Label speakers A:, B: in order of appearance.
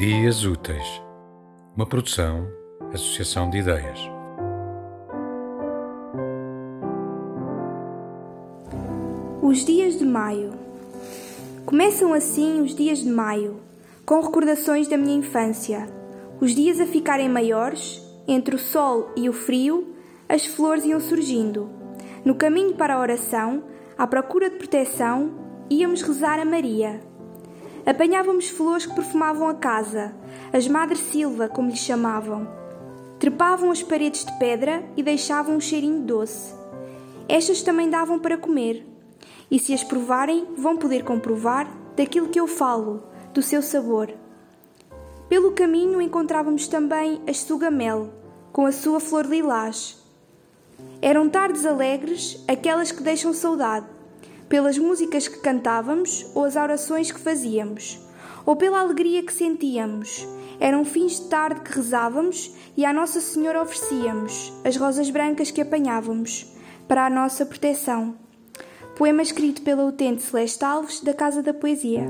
A: Dias Úteis, uma produção, associação de ideias.
B: Os dias de maio. Começam assim os dias de maio, com recordações da minha infância. Os dias a ficarem maiores, entre o sol e o frio, as flores iam surgindo. No caminho para a oração, à procura de proteção, íamos rezar a Maria. Apanhávamos flores que perfumavam a casa, as Madre Silva, como lhe chamavam. Trepavam as paredes de pedra e deixavam um cheirinho doce. Estas também davam para comer. E se as provarem, vão poder comprovar daquilo que eu falo, do seu sabor. Pelo caminho encontrávamos também as sugamel, com a sua flor lilás. Eram tardes alegres, aquelas que deixam saudade, pelas músicas que cantávamos ou as orações que fazíamos, ou pela alegria que sentíamos. Eram fins de tarde que rezávamos e à Nossa Senhora oferecíamos as rosas brancas que apanhávamos para a nossa proteção. Poema escrito pela utente Celeste Alves, da Casa da Poesia.